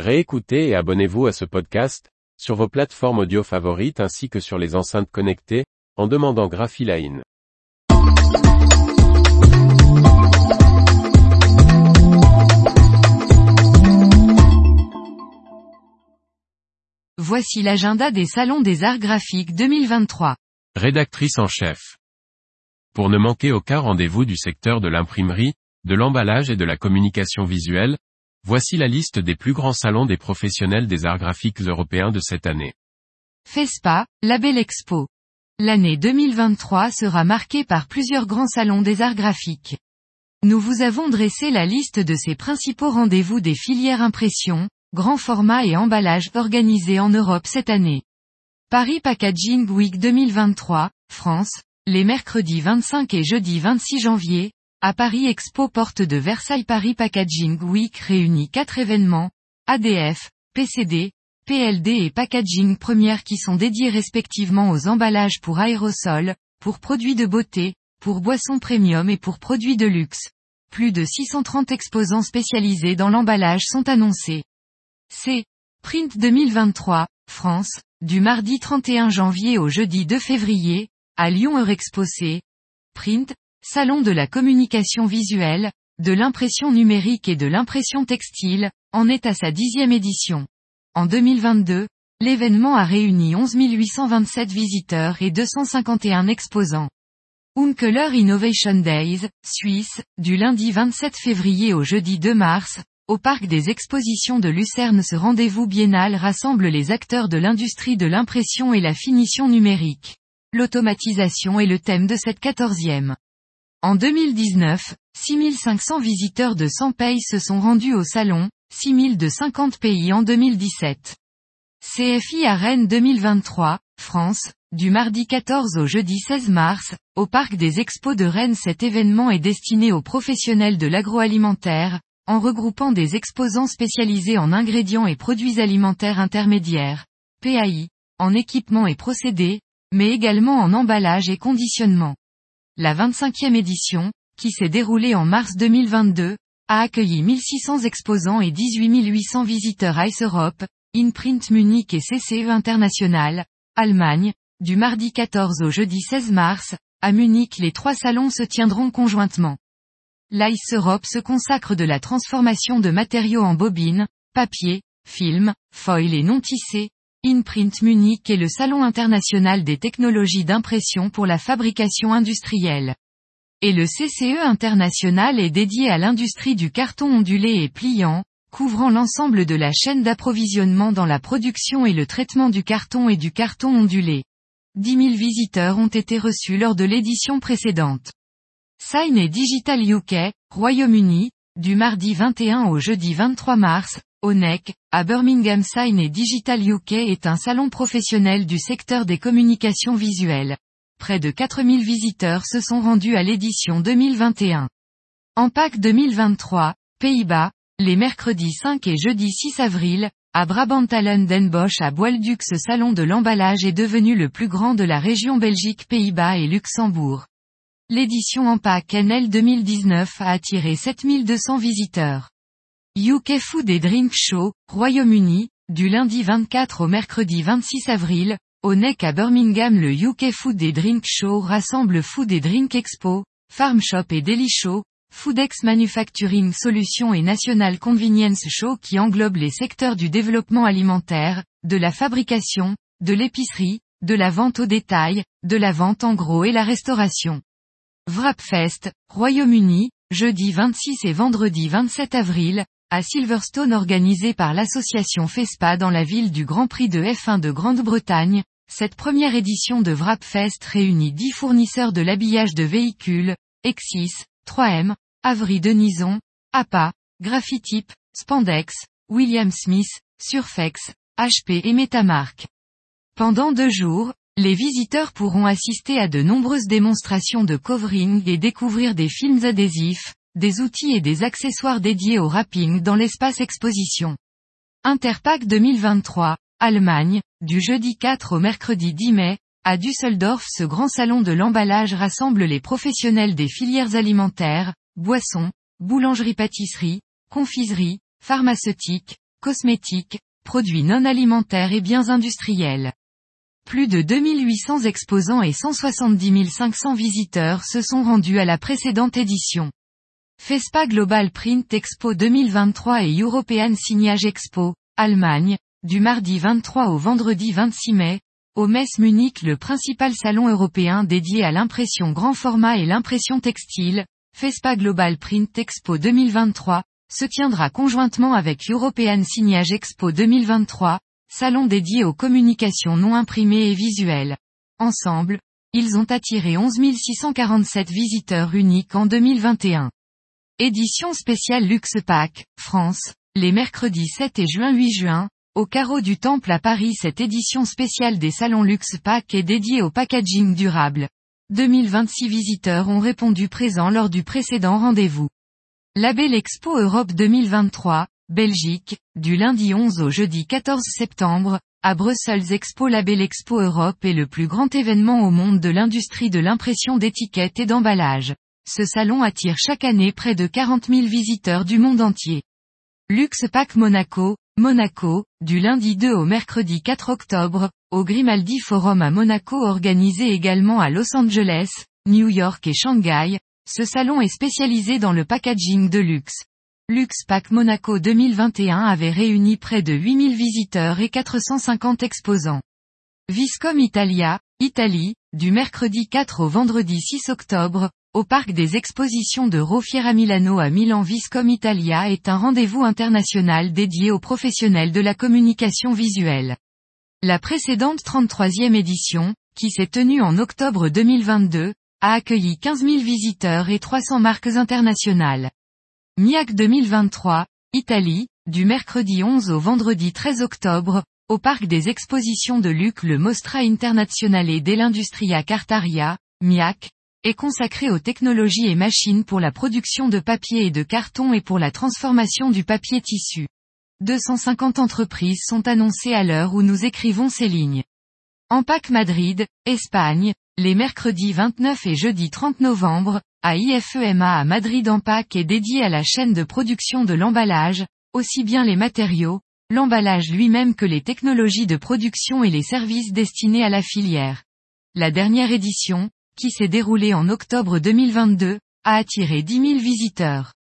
Réécoutez et abonnez-vous à ce podcast, sur vos plateformes audio favorites ainsi que sur les enceintes connectées, en demandant Graphiline. Voici l'agenda des salons des arts graphiques 2023. Rédactrice en chef. Pour ne manquer aucun rendez-vous du secteur de l'imprimerie, de l'emballage et de la communication visuelle, voici la liste des plus grands salons des professionnels des arts graphiques européens de cette année. FESPA, la Belle Expo. L'année 2023 sera marquée par plusieurs grands salons des arts graphiques. Nous vous avons dressé la liste de ces principaux rendez-vous des filières impression, grand format et emballage organisés en Europe cette année. Paris Packaging Week 2023, France, les mercredis 25 et jeudi 26 janvier, à Paris Expo Porte de Versailles Paris Packaging Week réunit quatre événements, ADF, PCD, PLD et Packaging Première qui sont dédiés respectivement aux emballages pour aérosols, pour produits de beauté, pour boissons premium et pour produits de luxe. Plus de 630 exposants spécialisés dans l'emballage sont annoncés. C. Print 2023, France, du mardi 31 janvier au jeudi 2 février, à Lyon Eurexpo C. Print, Salon de la communication visuelle, de l'impression numérique et de l'impression textile, en est à sa dixième édition. En 2022, l'événement a réuni 11 827 visiteurs et 251 exposants. Unkeler Innovation Days, Suisse, du lundi 27 février au jeudi 2 mars, au parc des expositions de Lucerne ce rendez-vous biennal rassemble les acteurs de l'industrie de l'impression et la finition numérique. L'automatisation est le thème de cette quatorzième. En 2019, 6500 visiteurs de 100 pays se sont rendus au salon, 6000 de 50 pays en 2017. CFI à Rennes 2023, France, du mardi 14 au jeudi 16 mars, au parc des expos de Rennes cet événement est destiné aux professionnels de l'agroalimentaire, en regroupant des exposants spécialisés en ingrédients et produits alimentaires intermédiaires, PAI, en équipement et procédés, mais également en emballage et conditionnement. La 25e édition, qui s'est déroulée en mars 2022, a accueilli 1600 exposants et 18 800 visiteurs Ice Europe, Inprint Munich et CCE International, Allemagne, du mardi 14 au jeudi 16 mars, à Munich les trois salons se tiendront conjointement. L'Ice Europe se consacre de la transformation de matériaux en bobines, papier, film, foil et non tissé, Inprint Munich est le salon international des technologies d'impression pour la fabrication industrielle. Et le CCE international est dédié à l'industrie du carton ondulé et pliant, couvrant l'ensemble de la chaîne d'approvisionnement dans la production et le traitement du carton et du carton ondulé. 10 000 visiteurs ont été reçus lors de l'édition précédente. Sign et Digital UK, Royaume-Uni, du mardi 21 au jeudi 23 mars, au NEC, à Birmingham Sign et Digital UK est un salon professionnel du secteur des communications visuelles. Près de 4000 visiteurs se sont rendus à l'édition 2021. En PAC 2023, Pays-Bas, les mercredis 5 et jeudi 6 avril, à Brabantalen den Bosch à Boilduc ce salon de l'emballage est devenu le plus grand de la région Belgique Pays-Bas et Luxembourg. L'édition en PAC NL 2019 a attiré 7200 visiteurs. UK Food et Drink Show, Royaume-Uni, du lundi 24 au mercredi 26 avril, au NEC à Birmingham le UK Food et Drink Show rassemble Food et Drink Expo, Farm Shop et Deli Show, Foodex Manufacturing Solutions et National Convenience Show qui englobe les secteurs du développement alimentaire, de la fabrication, de l'épicerie, de la vente au détail, de la vente en gros et la restauration. Wrapfest, Royaume-Uni, jeudi 26 et vendredi 27 avril, à Silverstone organisé par l'association FESPA dans la ville du Grand Prix de F1 de Grande-Bretagne, cette première édition de Wrapfest réunit 10 fournisseurs de l'habillage de véhicules, Exis, 3M, Avery Denison, APA, Graphitip, Spandex, William Smith, Surfex, HP et Metamark. Pendant deux jours, les visiteurs pourront assister à de nombreuses démonstrations de covering et découvrir des films adhésifs, des outils et des accessoires dédiés au wrapping dans l'espace exposition. Interpack 2023, Allemagne, du jeudi 4 au mercredi 10 mai, à Düsseldorf ce grand salon de l'emballage rassemble les professionnels des filières alimentaires, boissons, boulangerie-pâtisserie, confiserie, pharmaceutique, cosmétiques, produits non alimentaires et biens industriels. Plus de 2800 exposants et 170 500 visiteurs se sont rendus à la précédente édition. FESPA Global Print Expo 2023 et European Signage Expo, Allemagne, du mardi 23 au vendredi 26 mai, au Metz Munich le principal salon européen dédié à l'impression grand format et l'impression textile, FESPA Global Print Expo 2023, se tiendra conjointement avec European Signage Expo 2023, salon dédié aux communications non imprimées et visuelles. Ensemble, ils ont attiré 11 647 visiteurs uniques en 2021. Édition spéciale Luxe Pack, France, les mercredis 7 et juin 8 juin, au carreau du Temple à Paris cette édition spéciale des salons Luxe Pack est dédiée au packaging durable. 2026 visiteurs ont répondu présents lors du précédent rendez-vous. Label Expo Europe 2023, Belgique, du lundi 11 au jeudi 14 septembre, à Bruxelles Expo Label Expo Europe est le plus grand événement au monde de l'industrie de l'impression d'étiquettes et d'emballage. Ce salon attire chaque année près de 40 000 visiteurs du monde entier. Luxe Pack Monaco, Monaco, du lundi 2 au mercredi 4 octobre, au Grimaldi Forum à Monaco organisé également à Los Angeles, New York et Shanghai, ce salon est spécialisé dans le packaging de luxe. Pack Monaco 2021 avait réuni près de 8000 visiteurs et 450 exposants. Viscom Italia, Italie, du mercredi 4 au vendredi 6 octobre, au parc des expositions de Rofiera Milano à Milan Viscom Italia est un rendez-vous international dédié aux professionnels de la communication visuelle. La précédente 33e édition, qui s'est tenue en octobre 2022, a accueilli 15 000 visiteurs et 300 marques internationales. MIAC 2023, Italie, du mercredi 11 au vendredi 13 octobre, au parc des expositions de Luc le Mostra Internazionale dell'Industria Cartaria, MIAC, est consacré aux technologies et machines pour la production de papier et de carton et pour la transformation du papier tissu. 250 entreprises sont annoncées à l'heure où nous écrivons ces lignes. Empac Madrid, Espagne, les mercredis 29 et jeudi 30 novembre, à IFEMA à Madrid Empac est dédié à la chaîne de production de l'emballage, aussi bien les matériaux, l'emballage lui-même que les technologies de production et les services destinés à la filière. La dernière édition, qui s'est déroulée en octobre 2022, a attiré 10 000 visiteurs.